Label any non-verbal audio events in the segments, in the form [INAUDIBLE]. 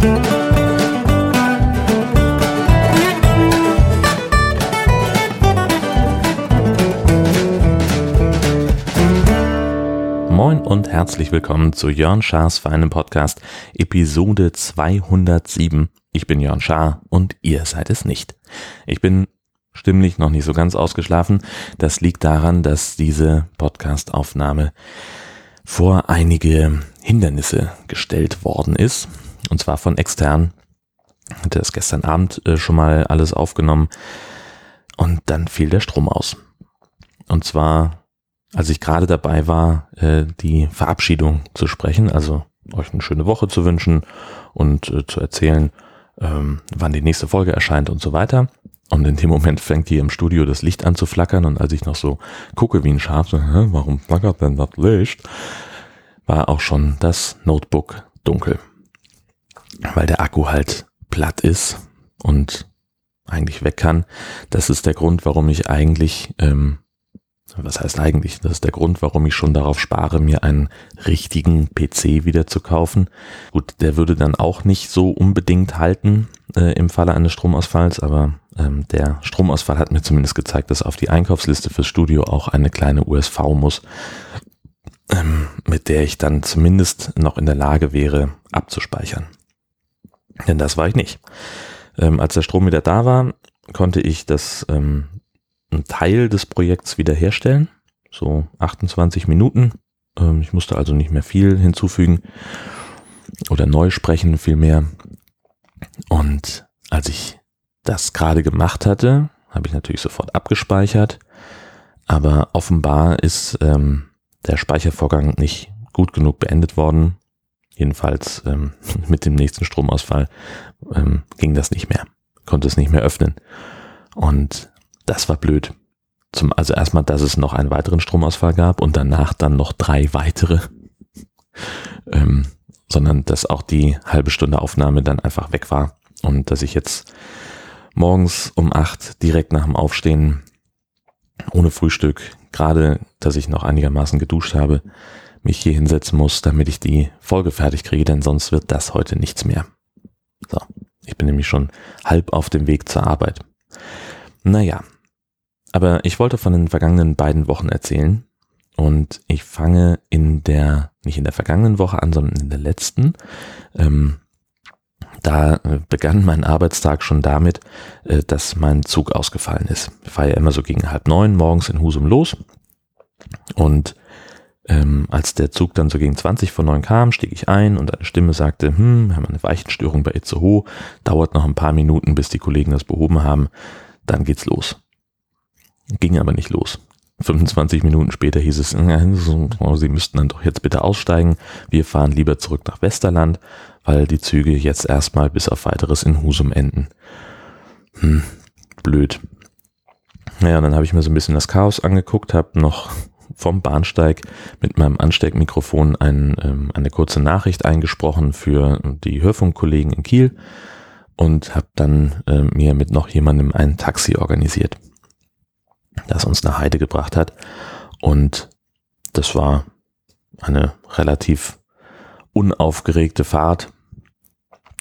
Moin und herzlich willkommen zu Jörn Schars feinem Podcast, Episode 207. Ich bin Jörn Schaar und ihr seid es nicht. Ich bin stimmlich noch nicht so ganz ausgeschlafen. Das liegt daran, dass diese Podcastaufnahme vor einige Hindernisse gestellt worden ist. Und zwar von extern. Hatte das gestern Abend äh, schon mal alles aufgenommen. Und dann fiel der Strom aus. Und zwar als ich gerade dabei war, äh, die Verabschiedung zu sprechen, also euch eine schöne Woche zu wünschen und äh, zu erzählen, ähm, wann die nächste Folge erscheint und so weiter. Und in dem Moment fängt hier im Studio das Licht an zu flackern und als ich noch so gucke wie ein Schaf, so, Hä, warum flackert denn das Licht, war auch schon das Notebook dunkel. Weil der Akku halt platt ist und eigentlich weg kann. Das ist der Grund, warum ich eigentlich ähm, was heißt eigentlich? Das ist der Grund, warum ich schon darauf spare, mir einen richtigen PC wieder zu kaufen. Gut, der würde dann auch nicht so unbedingt halten äh, im Falle eines Stromausfalls, aber ähm, der Stromausfall hat mir zumindest gezeigt, dass auf die Einkaufsliste fürs Studio auch eine kleine USV muss, ähm, mit der ich dann zumindest noch in der Lage wäre, abzuspeichern. Denn das war ich nicht. Ähm, als der Strom wieder da war, konnte ich das ähm, einen Teil des Projekts wiederherstellen, so 28 Minuten. Ähm, ich musste also nicht mehr viel hinzufügen oder neu sprechen vielmehr. Und als ich das gerade gemacht hatte, habe ich natürlich sofort abgespeichert, aber offenbar ist ähm, der Speichervorgang nicht gut genug beendet worden. Jedenfalls ähm, [LAUGHS] mit dem nächsten Stromausfall ähm, ging das nicht mehr, konnte es nicht mehr öffnen. Und das war blöd. Zum, also erstmal, dass es noch einen weiteren Stromausfall gab und danach dann noch drei weitere. [LAUGHS] ähm, sondern dass auch die halbe Stunde Aufnahme dann einfach weg war und dass ich jetzt morgens um acht direkt nach dem Aufstehen ohne Frühstück, gerade dass ich noch einigermaßen geduscht habe, mich hier hinsetzen muss, damit ich die Folge fertig kriege, denn sonst wird das heute nichts mehr. So, ich bin nämlich schon halb auf dem Weg zur Arbeit. Naja, aber ich wollte von den vergangenen beiden Wochen erzählen. Und ich fange in der, nicht in der vergangenen Woche an, sondern in der letzten. Ähm, da äh, begann mein Arbeitstag schon damit, äh, dass mein Zug ausgefallen ist. Ich fahre ja immer so gegen halb neun morgens in Husum los. Und ähm, als der Zug dann so gegen 20 vor neun kam, stieg ich ein und eine Stimme sagte, hm, wir haben eine Weichenstörung bei Itzehoe, dauert noch ein paar Minuten, bis die Kollegen das behoben haben, dann geht's los. Ging aber nicht los. 25 Minuten später hieß es, Sie müssten dann doch jetzt bitte aussteigen. Wir fahren lieber zurück nach Westerland, weil die Züge jetzt erstmal bis auf weiteres in Husum enden. Hm, blöd. Naja, dann habe ich mir so ein bisschen das Chaos angeguckt, habe noch vom Bahnsteig mit meinem Ansteckmikrofon ein, ähm, eine kurze Nachricht eingesprochen für die Hörfunkkollegen in Kiel und habe dann äh, mir mit noch jemandem ein Taxi organisiert das uns nach Heide gebracht hat. Und das war eine relativ unaufgeregte Fahrt.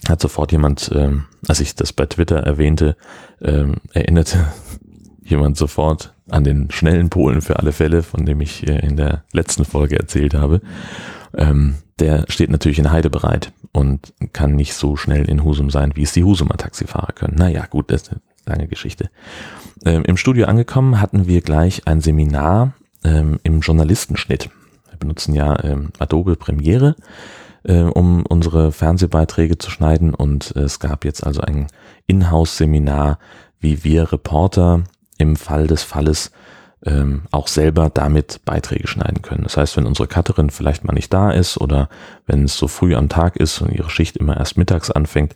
Hat sofort jemand, ähm, als ich das bei Twitter erwähnte, ähm, erinnerte jemand sofort an den schnellen Polen für alle Fälle, von dem ich äh, in der letzten Folge erzählt habe. Ähm, der steht natürlich in Heide bereit und kann nicht so schnell in Husum sein, wie es die Husumer Taxifahrer können. Naja, gut, das ist eine lange Geschichte. Ähm, Im Studio angekommen hatten wir gleich ein Seminar ähm, im Journalistenschnitt. Wir benutzen ja ähm, Adobe Premiere, äh, um unsere Fernsehbeiträge zu schneiden und äh, es gab jetzt also ein Inhouse-Seminar, wie wir Reporter im Fall des Falles ähm, auch selber damit Beiträge schneiden können. Das heißt, wenn unsere Cutterin vielleicht mal nicht da ist oder wenn es so früh am Tag ist und ihre Schicht immer erst mittags anfängt,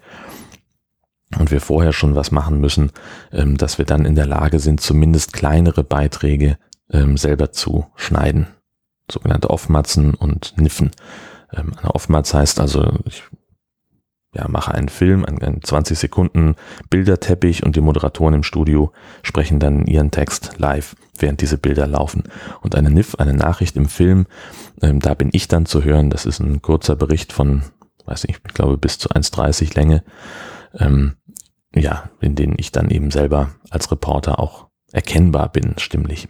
und wir vorher schon was machen müssen, ähm, dass wir dann in der Lage sind, zumindest kleinere Beiträge ähm, selber zu schneiden. Sogenannte Offmatzen und Niffen. Ähm, eine Offmatz heißt also, ich ja, mache einen Film, einen 20 Sekunden Bilderteppich und die Moderatoren im Studio sprechen dann ihren Text live, während diese Bilder laufen. Und eine NIF, eine Nachricht im Film, ähm, da bin ich dann zu hören. Das ist ein kurzer Bericht von weiß nicht, ich glaube bis zu 1,30 Länge, ähm, ja, in denen ich dann eben selber als Reporter auch erkennbar bin, stimmlich.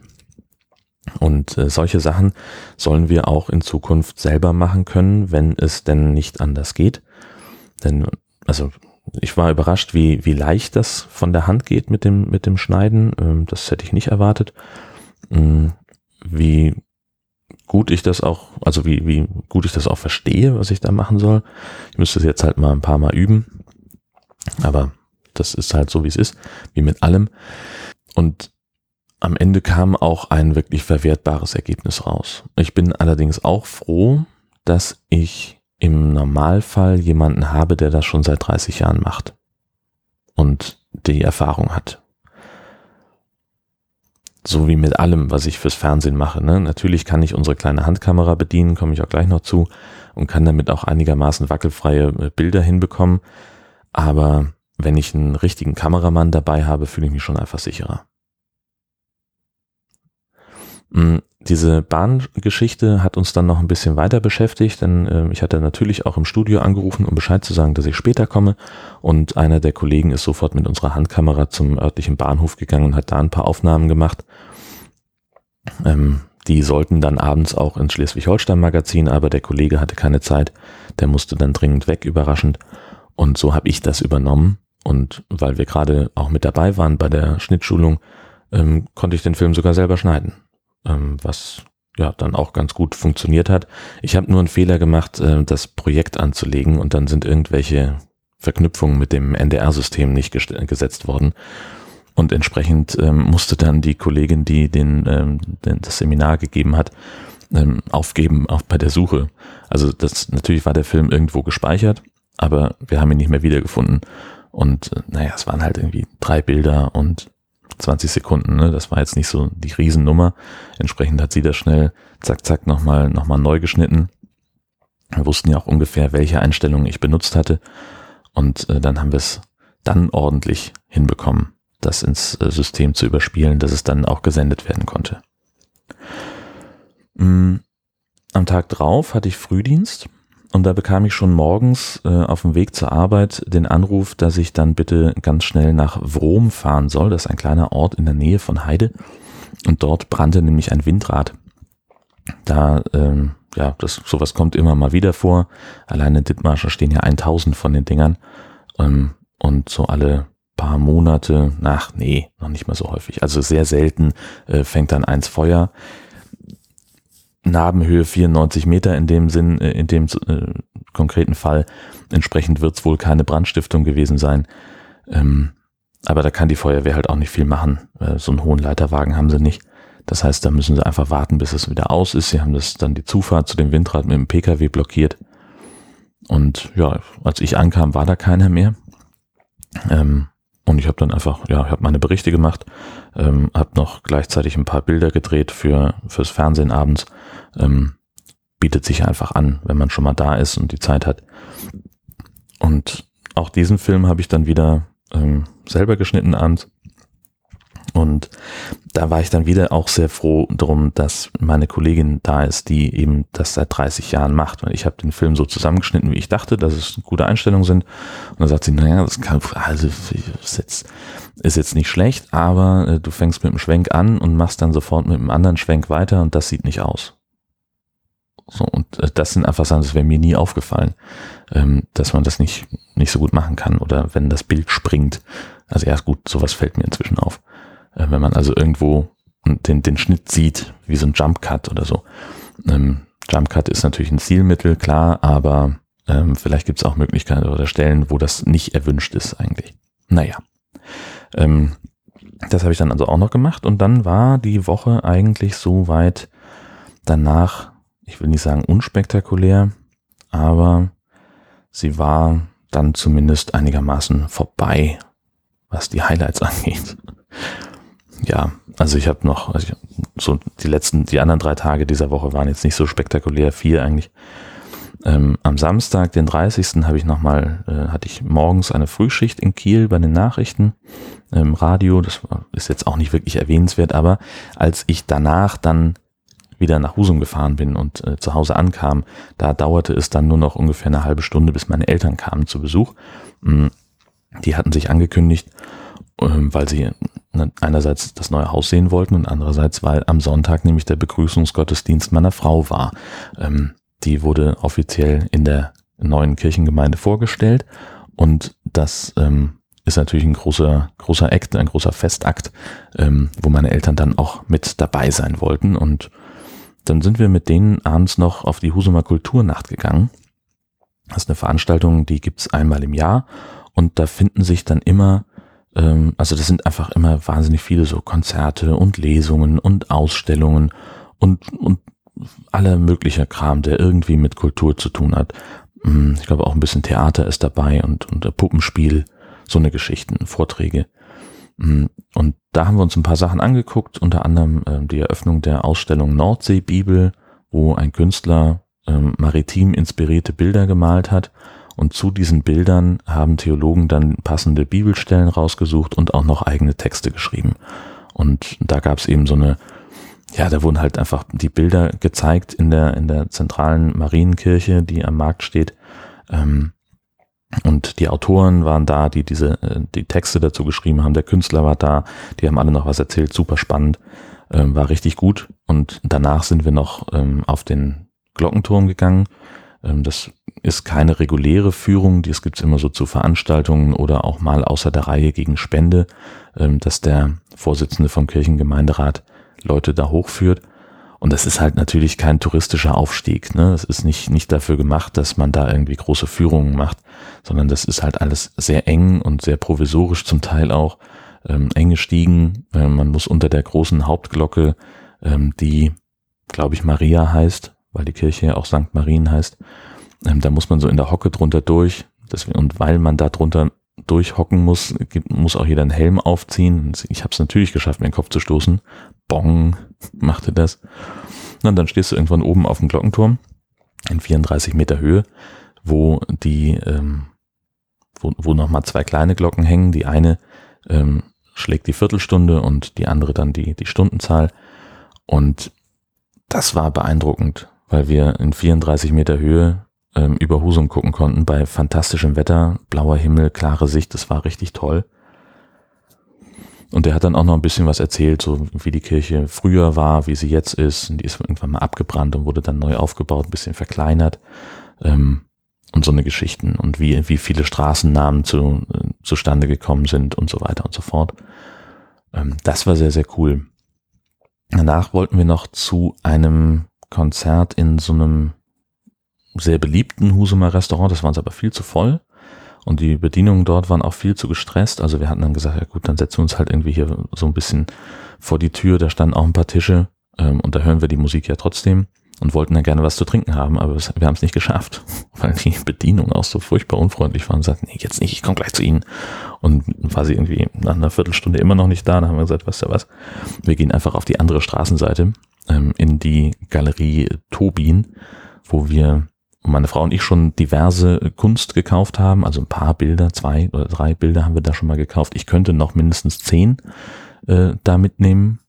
Und äh, solche Sachen sollen wir auch in Zukunft selber machen können, wenn es denn nicht anders geht. Denn, also ich war überrascht, wie, wie leicht das von der Hand geht mit dem, mit dem Schneiden. Ähm, das hätte ich nicht erwartet. Ähm, wie gut ich das auch, also wie, wie gut ich das auch verstehe, was ich da machen soll. Ich müsste es jetzt halt mal ein paar Mal üben. Aber das ist halt so, wie es ist, wie mit allem. Und am Ende kam auch ein wirklich verwertbares Ergebnis raus. Ich bin allerdings auch froh, dass ich im Normalfall jemanden habe, der das schon seit 30 Jahren macht und die Erfahrung hat. So wie mit allem, was ich fürs Fernsehen mache. Ne? Natürlich kann ich unsere kleine Handkamera bedienen, komme ich auch gleich noch zu, und kann damit auch einigermaßen wackelfreie äh, Bilder hinbekommen. Aber wenn ich einen richtigen Kameramann dabei habe, fühle ich mich schon einfach sicherer. Diese Bahngeschichte hat uns dann noch ein bisschen weiter beschäftigt, denn äh, ich hatte natürlich auch im Studio angerufen, um Bescheid zu sagen, dass ich später komme. Und einer der Kollegen ist sofort mit unserer Handkamera zum örtlichen Bahnhof gegangen und hat da ein paar Aufnahmen gemacht. Ähm, die sollten dann abends auch ins Schleswig-Holstein-Magazin, aber der Kollege hatte keine Zeit. Der musste dann dringend weg, überraschend. Und so habe ich das übernommen. Und weil wir gerade auch mit dabei waren bei der Schnittschulung, ähm, konnte ich den Film sogar selber schneiden ähm, was ja dann auch ganz gut funktioniert hat. Ich habe nur einen Fehler gemacht, äh, das Projekt anzulegen und dann sind irgendwelche Verknüpfungen mit dem NDR-System nicht gesetzt worden. Und entsprechend ähm, musste dann die Kollegin, die den, ähm, den, das Seminar gegeben hat, ähm, aufgeben, auch bei der Suche. Also das natürlich war der Film irgendwo gespeichert, aber wir haben ihn nicht mehr wiedergefunden. Und äh, naja, es waren halt irgendwie drei Bilder und 20 Sekunden, ne? das war jetzt nicht so die Riesennummer. Entsprechend hat sie das schnell, zack, zack, nochmal noch mal neu geschnitten. Wir wussten ja auch ungefähr, welche Einstellungen ich benutzt hatte. Und äh, dann haben wir es dann ordentlich hinbekommen, das ins äh, System zu überspielen, dass es dann auch gesendet werden konnte. Mm, am Tag drauf hatte ich Frühdienst und da bekam ich schon morgens äh, auf dem Weg zur Arbeit den Anruf, dass ich dann bitte ganz schnell nach Wrom fahren soll. Das ist ein kleiner Ort in der Nähe von Heide. Und dort brannte nämlich ein Windrad. Da, ähm, ja, das, sowas kommt immer mal wieder vor. Alleine in Dithmarscher stehen ja 1000 von den Dingern. Ähm, und so alle paar Monate, nach, nee, noch nicht mal so häufig. Also sehr selten äh, fängt dann eins Feuer. Narbenhöhe 94 Meter in dem Sinn, äh, in dem äh, konkreten Fall. Entsprechend wird es wohl keine Brandstiftung gewesen sein. Ähm, aber da kann die Feuerwehr halt auch nicht viel machen. Äh, so einen hohen Leiterwagen haben sie nicht. Das heißt, da müssen sie einfach warten, bis es wieder aus ist. Sie haben das dann die Zufahrt zu dem Windrad mit dem Pkw blockiert. Und ja, als ich ankam, war da keiner mehr. Ähm, und ich habe dann einfach, ja, habe meine Berichte gemacht, ähm, habe noch gleichzeitig ein paar Bilder gedreht für fürs Fernsehen abends. Ähm, bietet sich einfach an, wenn man schon mal da ist und die Zeit hat. Und auch diesen Film habe ich dann wieder ähm, selber geschnitten abends und da war ich dann wieder auch sehr froh drum, dass meine Kollegin da ist, die eben das seit 30 Jahren macht. Und ich habe den Film so zusammengeschnitten, wie ich dachte, dass es gute Einstellungen sind. Und dann sagt sie, naja, das kann, also ist jetzt, ist jetzt nicht schlecht, aber äh, du fängst mit dem Schwenk an und machst dann sofort mit dem anderen Schwenk weiter und das sieht nicht aus. So, und äh, das sind einfach Sachen, das wäre mir nie aufgefallen, ähm, dass man das nicht, nicht so gut machen kann oder wenn das Bild springt. Also erst gut, sowas fällt mir inzwischen auf. Äh, wenn man also irgendwo den, den Schnitt sieht, wie so ein Jump Cut oder so. Ähm, Jump Cut ist natürlich ein Zielmittel, klar, aber ähm, vielleicht gibt es auch Möglichkeiten oder Stellen, wo das nicht erwünscht ist eigentlich. Naja. Ähm, das habe ich dann also auch noch gemacht und dann war die Woche eigentlich so weit danach, ich will nicht sagen unspektakulär, aber sie war dann zumindest einigermaßen vorbei, was die Highlights [LAUGHS] angeht ja, also ich habe noch, also so die letzten, die anderen drei Tage dieser Woche waren jetzt nicht so spektakulär, vier eigentlich. Ähm, am Samstag, den 30. habe ich nochmal, äh, hatte ich morgens eine Frühschicht in Kiel bei den Nachrichten im Radio. Das ist jetzt auch nicht wirklich erwähnenswert, aber als ich danach dann wieder nach Husum gefahren bin und äh, zu Hause ankam, da dauerte es dann nur noch ungefähr eine halbe Stunde, bis meine Eltern kamen zu Besuch. Mm, die hatten sich angekündigt, ähm, weil sie ne, einerseits das neue Haus sehen wollten und andererseits, weil am Sonntag nämlich der Begrüßungsgottesdienst meiner Frau war. Ähm, die wurde offiziell in der neuen Kirchengemeinde vorgestellt und das ähm, ist natürlich ein großer, großer Akt, ein großer Festakt, wo meine Eltern dann auch mit dabei sein wollten und dann sind wir mit denen abends noch auf die Husumer Kulturnacht gegangen. Das ist eine Veranstaltung, die gibt's einmal im Jahr und da finden sich dann immer ähm, also das sind einfach immer wahnsinnig viele so Konzerte und Lesungen und Ausstellungen und, und aller möglicher Kram, der irgendwie mit Kultur zu tun hat. Mm, ich glaube auch ein bisschen Theater ist dabei und, und Puppenspiel, so eine Geschichten, Vorträge. Mm, und da haben wir uns ein paar Sachen angeguckt, unter anderem äh, die Eröffnung der Ausstellung Nordsee-Bibel, wo ein Künstler ähm, maritim inspirierte Bilder gemalt hat und zu diesen Bildern haben Theologen dann passende Bibelstellen rausgesucht und auch noch eigene Texte geschrieben. Und da gab es eben so eine, ja, da wurden halt einfach die Bilder gezeigt in der, in der zentralen Marienkirche, die am Markt steht. Ähm, und die Autoren waren da, die diese, äh, die Texte dazu geschrieben haben. Der Künstler war da, die haben alle noch was erzählt, super spannend, ähm, war richtig gut. Und danach sind wir noch ähm, auf den Glockenturm gegangen ähm, das ist keine reguläre Führung, die es gibt immer so zu Veranstaltungen oder auch mal außer der Reihe gegen Spende, ähm, dass der Vorsitzende vom Kirchengemeinderat Leute da hochführt. Und das ist halt natürlich kein touristischer Aufstieg. Ne? Es ist nicht, nicht dafür gemacht, dass man da irgendwie große Führungen macht, sondern das ist halt alles sehr eng und sehr provisorisch zum Teil auch. Ähm, enge Stiegen. Ähm, man muss unter der großen Hauptglocke, ähm, die, glaube ich, Maria heißt, weil die Kirche auch St. Marien heißt. Ähm, da muss man so in der Hocke drunter durch. Deswegen, und weil man da drunter durchhocken muss, muss auch jeder einen Helm aufziehen. Ich habe es natürlich geschafft, mir den Kopf zu stoßen. Bong, machte das. Und dann stehst du irgendwann oben auf dem Glockenturm in 34 Meter Höhe, wo die, ähm, wo, wo nochmal zwei kleine Glocken hängen. Die eine ähm, schlägt die Viertelstunde und die andere dann die, die Stundenzahl. Und das war beeindruckend weil wir in 34 Meter Höhe ähm, über Husum gucken konnten bei fantastischem Wetter, blauer Himmel, klare Sicht, das war richtig toll. Und er hat dann auch noch ein bisschen was erzählt, so wie die Kirche früher war, wie sie jetzt ist. Und die ist irgendwann mal abgebrannt und wurde dann neu aufgebaut, ein bisschen verkleinert. Ähm, und so eine Geschichten und wie, wie viele Straßennamen zu, äh, zustande gekommen sind und so weiter und so fort. Ähm, das war sehr, sehr cool. Danach wollten wir noch zu einem Konzert in so einem sehr beliebten Husumer Restaurant. Das war uns aber viel zu voll. Und die Bedienungen dort waren auch viel zu gestresst. Also wir hatten dann gesagt, ja gut, dann setzen wir uns halt irgendwie hier so ein bisschen vor die Tür. Da standen auch ein paar Tische ähm, und da hören wir die Musik ja trotzdem und wollten dann gerne was zu trinken haben, aber wir haben es nicht geschafft, [LAUGHS] weil die Bedienung auch so furchtbar unfreundlich war und sagten, nee, jetzt nicht, ich komme gleich zu Ihnen. Und war sie irgendwie nach einer Viertelstunde immer noch nicht da. Dann haben wir gesagt, weißt du was, wir gehen einfach auf die andere Straßenseite ähm, in die Galerie Tobin, wo wir meine Frau und ich schon diverse Kunst gekauft haben, also ein paar Bilder, zwei oder drei Bilder haben wir da schon mal gekauft. Ich könnte noch mindestens zehn äh, da mitnehmen.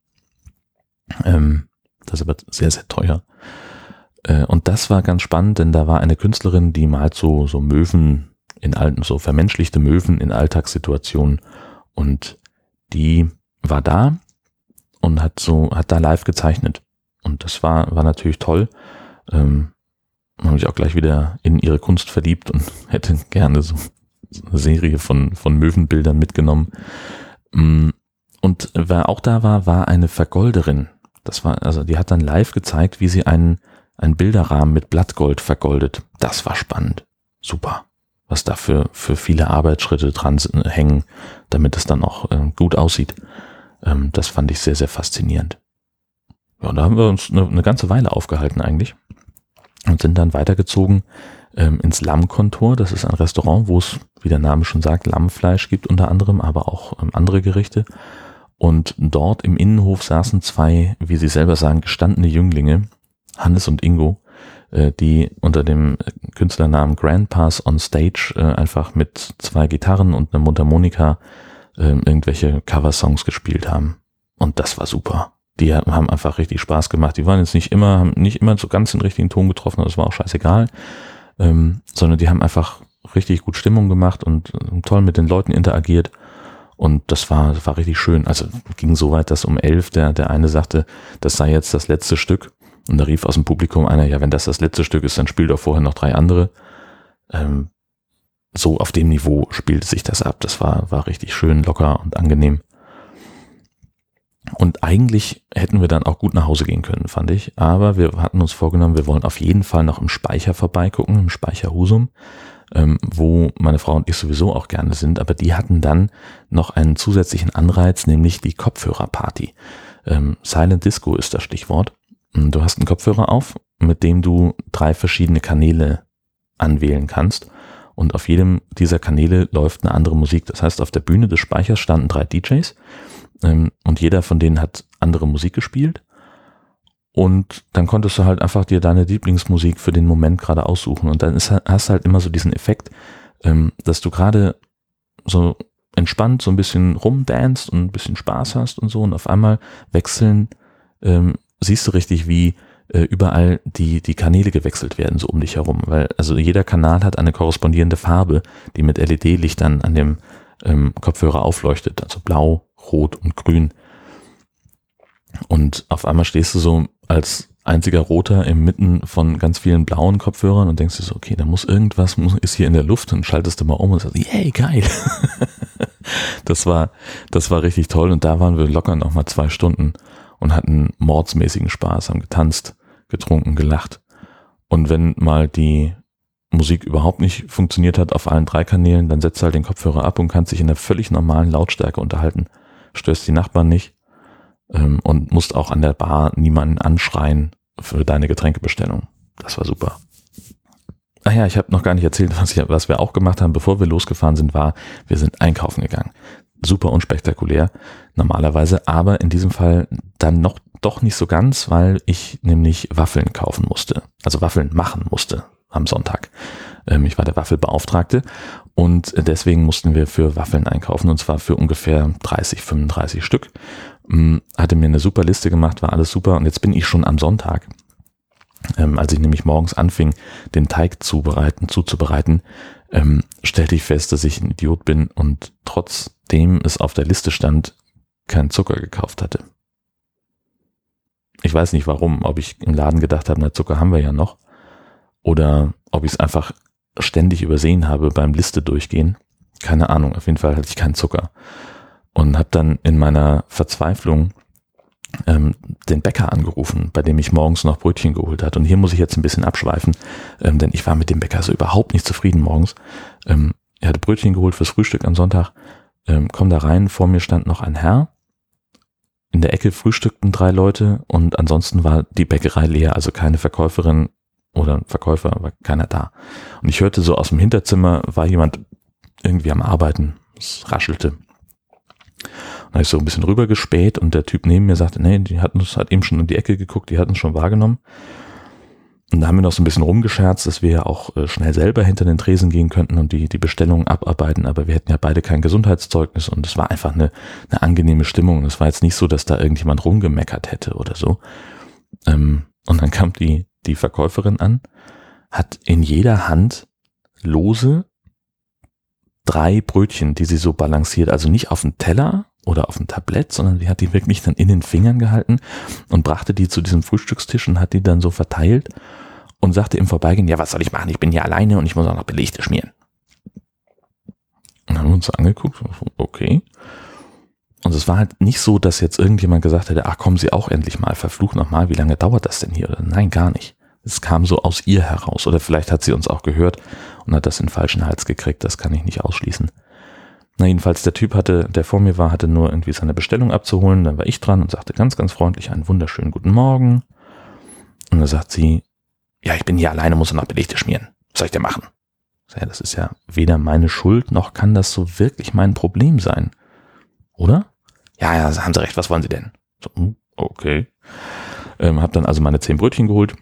Ähm, das ist aber sehr, sehr teuer. Äh, und das war ganz spannend, denn da war eine Künstlerin, die malt so, so Möwen in alten, so vermenschlichte Möwen in Alltagssituationen. Und die war da und hat so, hat da live gezeichnet. Und das war, war natürlich toll. Ähm, habe ich auch gleich wieder in ihre Kunst verliebt und [LAUGHS] hätte gerne so eine Serie von, von Möwenbildern mitgenommen. Mm, und wer auch da war, war eine Vergolderin. Das war, also die hat dann live gezeigt, wie sie einen, einen Bilderrahmen mit Blattgold vergoldet. Das war spannend. Super. Was da für, für viele Arbeitsschritte dran hängen, damit es dann auch äh, gut aussieht. Ähm, das fand ich sehr, sehr faszinierend. Ja, und da haben wir uns eine, eine ganze Weile aufgehalten eigentlich und sind dann weitergezogen ähm, ins Lammkontor. Das ist ein Restaurant, wo es, wie der Name schon sagt, Lammfleisch gibt unter anderem, aber auch ähm, andere Gerichte. Und dort im Innenhof saßen zwei, wie sie selber sagen, gestandene Jünglinge, Hannes und Ingo, äh, die unter dem Künstlernamen Grandpass on Stage äh, einfach mit zwei Gitarren und einer Mundharmonika äh, irgendwelche Coversongs gespielt haben. Und das war super. Die haben einfach richtig Spaß gemacht. Die waren jetzt nicht immer, haben nicht immer so ganz den richtigen Ton getroffen, das war auch scheißegal, ähm, sondern die haben einfach richtig gut Stimmung gemacht und, und toll mit den Leuten interagiert. Und das war, das war richtig schön. Also ging so weit, dass um elf der, der eine sagte, das sei jetzt das letzte Stück. Und da rief aus dem Publikum einer, ja, wenn das das letzte Stück ist, dann spielt doch vorher noch drei andere. Ähm, so auf dem Niveau spielte sich das ab. Das war, war richtig schön, locker und angenehm. Und eigentlich hätten wir dann auch gut nach Hause gehen können, fand ich. Aber wir hatten uns vorgenommen, wir wollen auf jeden Fall noch im Speicher vorbeigucken, im Speicher Husum, ähm, wo meine Frau und ich sowieso auch gerne sind. Aber die hatten dann noch einen zusätzlichen Anreiz, nämlich die Kopfhörerparty. Ähm, Silent Disco ist das Stichwort. Du hast einen Kopfhörer auf, mit dem du drei verschiedene Kanäle anwählen kannst. Und auf jedem dieser Kanäle läuft eine andere Musik. Das heißt, auf der Bühne des Speichers standen drei DJs und jeder von denen hat andere Musik gespielt. Und dann konntest du halt einfach dir deine Lieblingsmusik für den Moment gerade aussuchen. Und dann ist, hast du halt immer so diesen Effekt, ähm, dass du gerade so entspannt so ein bisschen rumdanst und ein bisschen Spaß hast und so. Und auf einmal wechseln, ähm, siehst du richtig, wie äh, überall die, die Kanäle gewechselt werden, so um dich herum. Weil also jeder Kanal hat eine korrespondierende Farbe, die mit LED-Lichtern an dem ähm, Kopfhörer aufleuchtet. Also blau, rot und grün. Und auf einmal stehst du so als einziger Roter inmitten von ganz vielen blauen Kopfhörern und denkst dir so, okay, da muss irgendwas, [LAUGHS] muss, ist hier in der Luft und schaltest du mal um und sagst, yay, geil. [LAUGHS] das war, das war richtig toll und da waren wir locker noch mal zwei Stunden und hatten mordsmäßigen Spaß, haben getanzt, getrunken, gelacht. Und wenn mal die Musik überhaupt nicht funktioniert hat auf allen drei Kanälen, dann setzt halt den Kopfhörer ab und kannst dich in der völlig normalen Lautstärke unterhalten störst die Nachbarn nicht ähm, und musst auch an der Bar niemanden anschreien für deine Getränkebestellung. Das war super. Ah ja, ich habe noch gar nicht erzählt, was, ich, was wir auch gemacht haben, bevor wir losgefahren sind, war, wir sind einkaufen gegangen. Super unspektakulär, normalerweise, aber in diesem Fall dann noch doch nicht so ganz, weil ich nämlich Waffeln kaufen musste. Also Waffeln machen musste am Sonntag. Ähm, ich war der Waffelbeauftragte und deswegen mussten wir für Waffeln einkaufen und zwar für ungefähr 30, 35 Stück. Ähm, hatte mir eine super Liste gemacht, war alles super und jetzt bin ich schon am Sonntag. Ähm, als ich nämlich morgens anfing, den Teig zubereiten, zuzubereiten, ähm, stellte ich fest, dass ich ein Idiot bin und trotzdem es auf der Liste stand, keinen Zucker gekauft hatte. Ich weiß nicht warum, ob ich im Laden gedacht habe, na Zucker haben wir ja noch, oder ob ich es einfach ständig übersehen habe beim Liste durchgehen. Keine Ahnung, auf jeden Fall hatte ich keinen Zucker. Und habe dann in meiner Verzweiflung ähm, den Bäcker angerufen, bei dem ich morgens noch Brötchen geholt hat. Und hier muss ich jetzt ein bisschen abschweifen, ähm, denn ich war mit dem Bäcker so überhaupt nicht zufrieden morgens. Ähm, er hatte Brötchen geholt fürs Frühstück am Sonntag, ähm, komm da rein, vor mir stand noch ein Herr. In der Ecke frühstückten drei Leute und ansonsten war die Bäckerei leer, also keine Verkäuferin, oder ein Verkäufer, war keiner da. Und ich hörte so aus dem Hinterzimmer, war jemand irgendwie am Arbeiten. Es raschelte. Und da ich so ein bisschen rübergespäht und der Typ neben mir sagte, nee, die hatten uns hat eben schon in die Ecke geguckt, die hatten es schon wahrgenommen. Und da haben wir noch so ein bisschen rumgescherzt, dass wir ja auch äh, schnell selber hinter den Tresen gehen könnten und die, die Bestellungen abarbeiten, aber wir hätten ja beide kein Gesundheitszeugnis und es war einfach eine, eine angenehme Stimmung. Es war jetzt nicht so, dass da irgendjemand rumgemeckert hätte oder so. Ähm, und dann kam die, die Verkäuferin an, hat in jeder Hand lose drei Brötchen, die sie so balanciert, also nicht auf dem Teller oder auf dem Tablett, sondern die hat die wirklich dann in den Fingern gehalten und brachte die zu diesem Frühstückstisch und hat die dann so verteilt und sagte im Vorbeigehen, ja, was soll ich machen? Ich bin hier alleine und ich muss auch noch Belegte schmieren. Und haben wir uns angeguckt, okay. Und es war halt nicht so, dass jetzt irgendjemand gesagt hätte, ach kommen Sie auch endlich mal, verflucht nochmal, wie lange dauert das denn hier? Nein, gar nicht. Es kam so aus ihr heraus. Oder vielleicht hat sie uns auch gehört und hat das in den falschen Hals gekriegt. Das kann ich nicht ausschließen. Na, jedenfalls, der Typ hatte, der vor mir war, hatte nur irgendwie seine Bestellung abzuholen. Dann war ich dran und sagte ganz, ganz freundlich einen wunderschönen guten Morgen. Und dann sagt sie, ja, ich bin hier alleine, muss noch Belegte schmieren. Was soll ich denn machen? Ja, das ist ja weder meine Schuld, noch kann das so wirklich mein Problem sein. Oder? Ja, ja, haben Sie recht, was wollen Sie denn? So, hm, okay. Ähm, hab dann also meine zehn Brötchen geholt,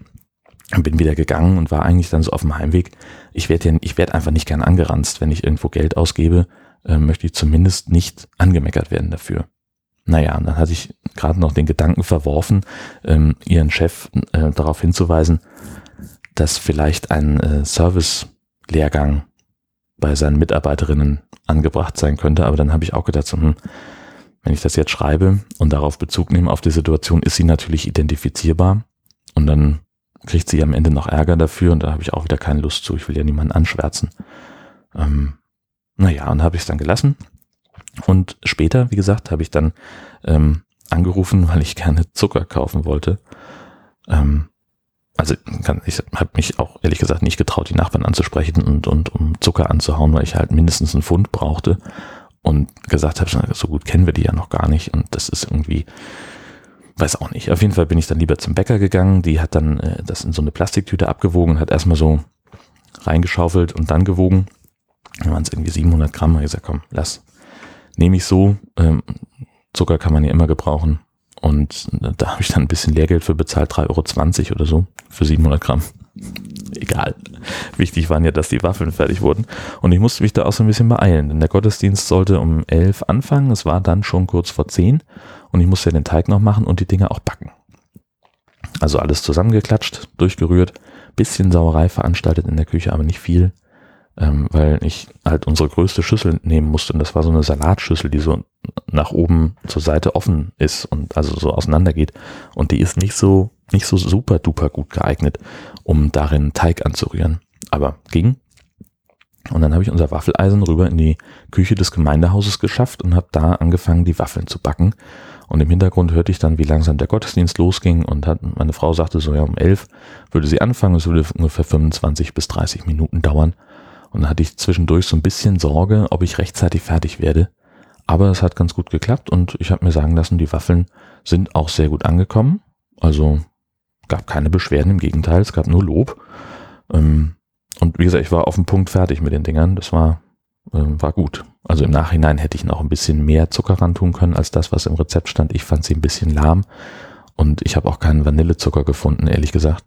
bin wieder gegangen und war eigentlich dann so auf dem Heimweg. Ich werde ja, ich werde einfach nicht gern angeranzt, wenn ich irgendwo Geld ausgebe, äh, möchte ich zumindest nicht angemeckert werden dafür. naja, und dann hatte ich gerade noch den Gedanken verworfen, ähm, ihren Chef äh, darauf hinzuweisen, dass vielleicht ein äh, Service-Lehrgang bei seinen Mitarbeiterinnen angebracht sein könnte. Aber dann habe ich auch gedacht, so, hm, wenn ich das jetzt schreibe und darauf Bezug nehme auf die Situation, ist sie natürlich identifizierbar und dann kriegt sie am Ende noch Ärger dafür und da habe ich auch wieder keine Lust zu. Ich will ja niemanden anschwärzen. Ähm, naja, und habe ich es dann gelassen. Und später, wie gesagt, habe ich dann ähm, angerufen, [LAUGHS] weil ich gerne Zucker kaufen wollte. Ähm, also ich habe mich auch ehrlich gesagt nicht getraut, die Nachbarn anzusprechen und, und um Zucker anzuhauen, weil ich halt mindestens einen Pfund brauchte und gesagt habe, so gut kennen wir die ja noch gar nicht und das ist irgendwie, weiß auch nicht. Auf jeden Fall bin ich dann lieber zum Bäcker gegangen, die hat dann äh, das in so eine Plastiktüte abgewogen, hat erstmal so reingeschaufelt und dann gewogen. Dann waren es irgendwie 700 Gramm. Ich gesagt, komm, lass, nehme ich so. Ähm, Zucker kann man ja immer gebrauchen. Und da habe ich dann ein bisschen Lehrgeld für bezahlt, 3,20 Euro oder so für 700 Gramm. Egal. Wichtig waren ja, dass die Waffeln fertig wurden. Und ich musste mich da auch so ein bisschen beeilen, denn der Gottesdienst sollte um 11 anfangen. Es war dann schon kurz vor 10 und ich musste ja den Teig noch machen und die Dinger auch backen. Also alles zusammengeklatscht, durchgerührt, bisschen Sauerei veranstaltet in der Küche, aber nicht viel ähm, weil ich halt unsere größte Schüssel nehmen musste und das war so eine Salatschüssel, die so nach oben zur Seite offen ist und also so auseinander geht und die ist nicht so nicht so super duper gut geeignet, um darin Teig anzurühren, aber ging. Und dann habe ich unser Waffeleisen rüber in die Küche des Gemeindehauses geschafft und habe da angefangen, die Waffeln zu backen. Und im Hintergrund hörte ich dann, wie langsam der Gottesdienst losging und hat, meine Frau sagte so, ja, um elf würde sie anfangen, es würde ungefähr 25 bis 30 Minuten dauern. Und dann hatte ich zwischendurch so ein bisschen Sorge, ob ich rechtzeitig fertig werde. Aber es hat ganz gut geklappt und ich habe mir sagen lassen, die Waffeln sind auch sehr gut angekommen. Also gab keine Beschwerden, im Gegenteil, es gab nur Lob. Ähm, und wie gesagt, ich war auf dem Punkt fertig mit den Dingern. Das war, ähm, war gut. Also im Nachhinein hätte ich noch ein bisschen mehr Zucker ran tun können als das, was im Rezept stand. Ich fand sie ein bisschen lahm und ich habe auch keinen Vanillezucker gefunden, ehrlich gesagt.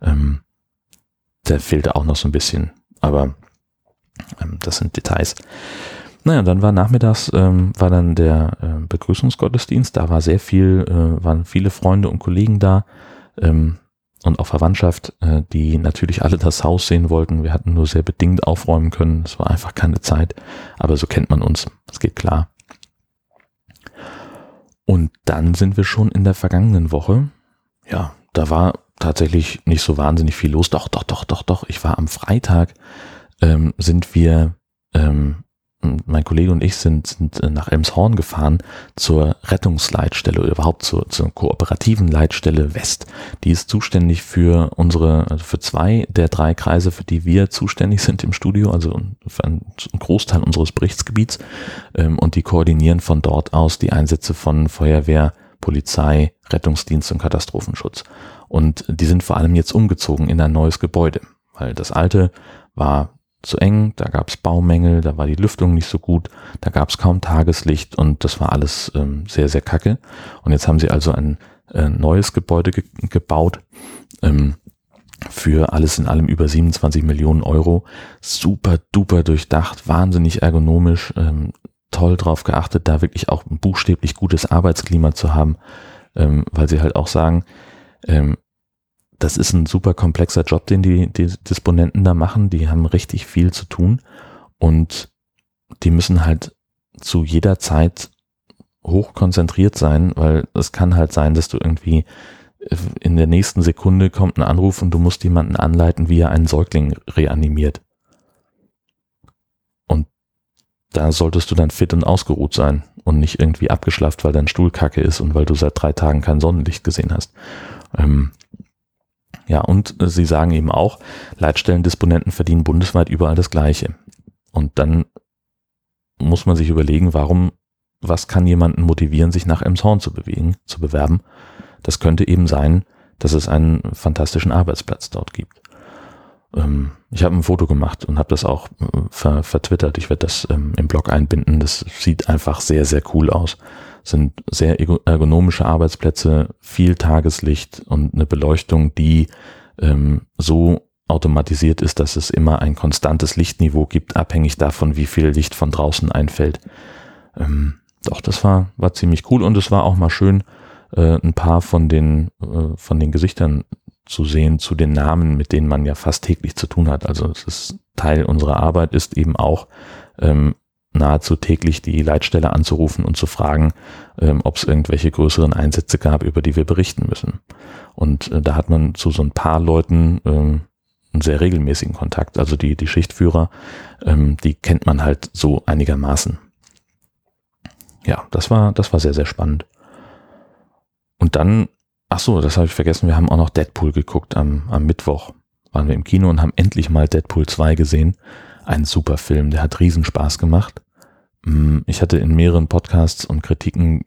Ähm, der fehlte auch noch so ein bisschen. Aber ähm, das sind Details. Naja, dann war nachmittags, ähm, war dann der äh, Begrüßungsgottesdienst. Da war sehr viel, äh, waren viele Freunde und Kollegen da ähm, und auch Verwandtschaft, äh, die natürlich alle das Haus sehen wollten. Wir hatten nur sehr bedingt aufräumen können. Es war einfach keine Zeit. Aber so kennt man uns. Das geht klar. Und dann sind wir schon in der vergangenen Woche. Ja, da war tatsächlich nicht so wahnsinnig viel los. Doch, doch, doch, doch, doch. Ich war am Freitag ähm, sind wir, ähm, mein Kollege und ich sind, sind äh, nach Elmshorn gefahren zur Rettungsleitstelle oder überhaupt zur, zur kooperativen Leitstelle West. Die ist zuständig für unsere, also für zwei der drei Kreise, für die wir zuständig sind im Studio, also für einen Großteil unseres Berichtsgebiets. Ähm, und die koordinieren von dort aus die Einsätze von Feuerwehr, Polizei, Rettungsdienst und Katastrophenschutz. Und die sind vor allem jetzt umgezogen in ein neues Gebäude, weil das alte war zu eng, da gab es Baumängel, da war die Lüftung nicht so gut, da gab es kaum Tageslicht und das war alles ähm, sehr, sehr kacke. Und jetzt haben sie also ein äh, neues Gebäude ge gebaut ähm, für alles in allem über 27 Millionen Euro. Super duper durchdacht, wahnsinnig ergonomisch, ähm, toll drauf geachtet, da wirklich auch ein buchstäblich gutes Arbeitsklima zu haben, ähm, weil sie halt auch sagen, ähm, das ist ein super komplexer Job, den die, die Disponenten da machen. Die haben richtig viel zu tun und die müssen halt zu jeder Zeit hoch konzentriert sein, weil es kann halt sein, dass du irgendwie in der nächsten Sekunde kommt ein Anruf und du musst jemanden anleiten, wie er einen Säugling reanimiert. Und da solltest du dann fit und ausgeruht sein und nicht irgendwie abgeschlafft, weil dein Stuhl kacke ist und weil du seit drei Tagen kein Sonnenlicht gesehen hast. Ähm, ja, und äh, sie sagen eben auch, Leitstellendisponenten verdienen bundesweit überall das Gleiche. Und dann muss man sich überlegen, warum, was kann jemanden motivieren, sich nach Emshorn zu bewegen, zu bewerben? Das könnte eben sein, dass es einen fantastischen Arbeitsplatz dort gibt. Ähm, ich habe ein Foto gemacht und habe das auch äh, ver vertwittert. Ich werde das ähm, im Blog einbinden. Das sieht einfach sehr, sehr cool aus sind sehr ergonomische Arbeitsplätze, viel Tageslicht und eine Beleuchtung, die ähm, so automatisiert ist, dass es immer ein konstantes Lichtniveau gibt, abhängig davon, wie viel Licht von draußen einfällt. Ähm, doch, das war, war ziemlich cool und es war auch mal schön, äh, ein paar von den, äh, von den Gesichtern zu sehen, zu den Namen, mit denen man ja fast täglich zu tun hat. Also es ist Teil unserer Arbeit, ist eben auch ähm, nahezu täglich die Leitstelle anzurufen und zu fragen, ähm, ob es irgendwelche größeren Einsätze gab, über die wir berichten müssen. Und äh, da hat man zu so ein paar Leuten ähm, einen sehr regelmäßigen Kontakt. Also die, die Schichtführer, ähm, die kennt man halt so einigermaßen. Ja, das war, das war sehr, sehr spannend. Und dann, ach so, das habe ich vergessen, wir haben auch noch Deadpool geguckt am, am Mittwoch. Waren wir im Kino und haben endlich mal Deadpool 2 gesehen. Ein super Film, der hat Riesenspaß gemacht. Mm, ich hatte in mehreren Podcasts und Kritiken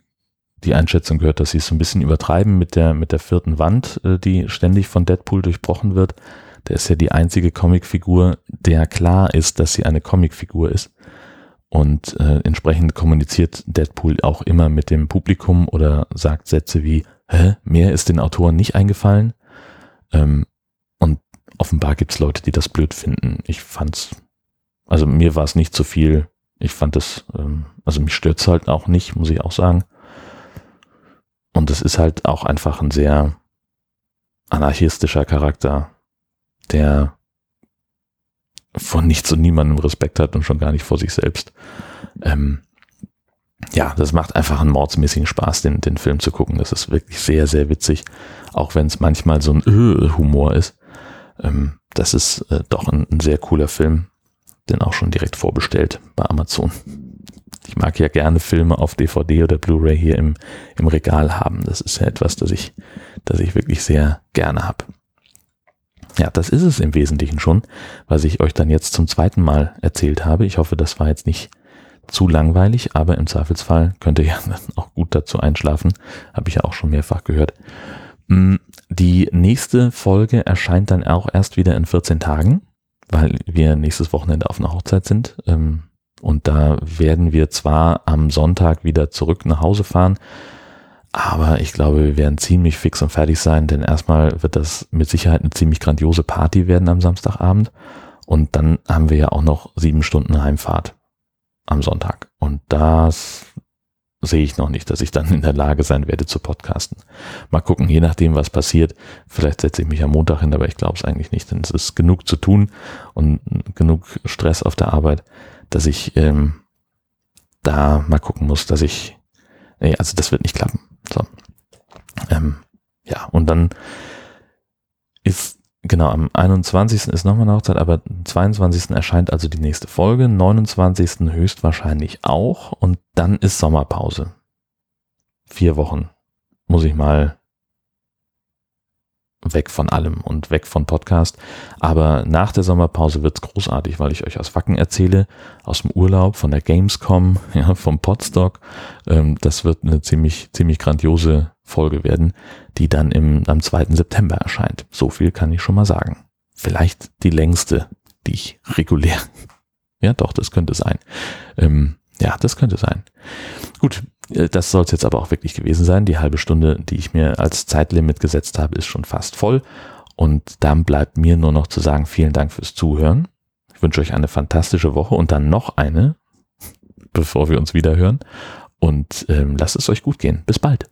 die Einschätzung gehört, dass sie es so ein bisschen übertreiben mit der, mit der vierten Wand, äh, die ständig von Deadpool durchbrochen wird. Der ist ja die einzige Comicfigur, der klar ist, dass sie eine Comicfigur ist. Und äh, entsprechend kommuniziert Deadpool auch immer mit dem Publikum oder sagt Sätze wie, hä, mehr ist den Autoren nicht eingefallen. Ähm, und offenbar gibt's Leute, die das blöd finden. Ich fand's, also mir war es nicht zu viel. Ich fand es, ähm, also mich stört's halt auch nicht, muss ich auch sagen. Und es ist halt auch einfach ein sehr anarchistischer Charakter, der von nichts und niemandem Respekt hat und schon gar nicht vor sich selbst. Ähm, ja, das macht einfach einen mordsmäßigen Spaß, den, den Film zu gucken. Das ist wirklich sehr, sehr witzig, auch wenn es manchmal so ein äh, Humor ist. Ähm, das ist äh, doch ein, ein sehr cooler Film, den auch schon direkt vorbestellt bei Amazon. Ich mag ja gerne Filme auf DVD oder Blu-ray hier im, im Regal haben. Das ist ja etwas, das ich, das ich wirklich sehr gerne habe. Ja, das ist es im Wesentlichen schon, was ich euch dann jetzt zum zweiten Mal erzählt habe. Ich hoffe, das war jetzt nicht zu langweilig, aber im Zweifelsfall könnt ihr ja [LAUGHS] auch gut dazu einschlafen. Habe ich ja auch schon mehrfach gehört. Mm, die nächste Folge erscheint dann auch erst wieder in 14 Tagen, weil wir nächstes Wochenende auf einer Hochzeit sind. Ähm, und da werden wir zwar am Sonntag wieder zurück nach Hause fahren, aber ich glaube, wir werden ziemlich fix und fertig sein, denn erstmal wird das mit Sicherheit eine ziemlich grandiose Party werden am Samstagabend. Und dann haben wir ja auch noch sieben Stunden Heimfahrt am Sonntag. Und das sehe ich noch nicht, dass ich dann in der Lage sein werde zu podcasten. Mal gucken, je nachdem, was passiert. Vielleicht setze ich mich am Montag hin, aber ich glaube es eigentlich nicht, denn es ist genug zu tun und genug Stress auf der Arbeit, dass ich ähm, da mal gucken muss, dass ich, nee, also das wird nicht klappen. So. Ähm, ja, und dann ist, genau, am 21. ist nochmal eine Hochzeit, aber am 22. erscheint also die nächste Folge, 29. höchstwahrscheinlich auch und dann ist Sommerpause. Vier Wochen. Muss ich mal weg von allem und weg von Podcast. Aber nach der Sommerpause wird's großartig, weil ich euch aus Wacken erzähle, aus dem Urlaub, von der Gamescom, [LAUGHS] ja, vom Podstock. Ähm, das wird eine ziemlich, ziemlich grandiose Folge werden, die dann im, am 2. September erscheint. So viel kann ich schon mal sagen. Vielleicht die längste, die ich regulär. [LAUGHS] Ja, doch, das könnte sein. Ähm, ja, das könnte sein. Gut, das soll es jetzt aber auch wirklich gewesen sein. Die halbe Stunde, die ich mir als Zeitlimit gesetzt habe, ist schon fast voll. Und dann bleibt mir nur noch zu sagen, vielen Dank fürs Zuhören. Ich wünsche euch eine fantastische Woche und dann noch eine, [LAUGHS] bevor wir uns wieder hören. Und ähm, lasst es euch gut gehen. Bis bald.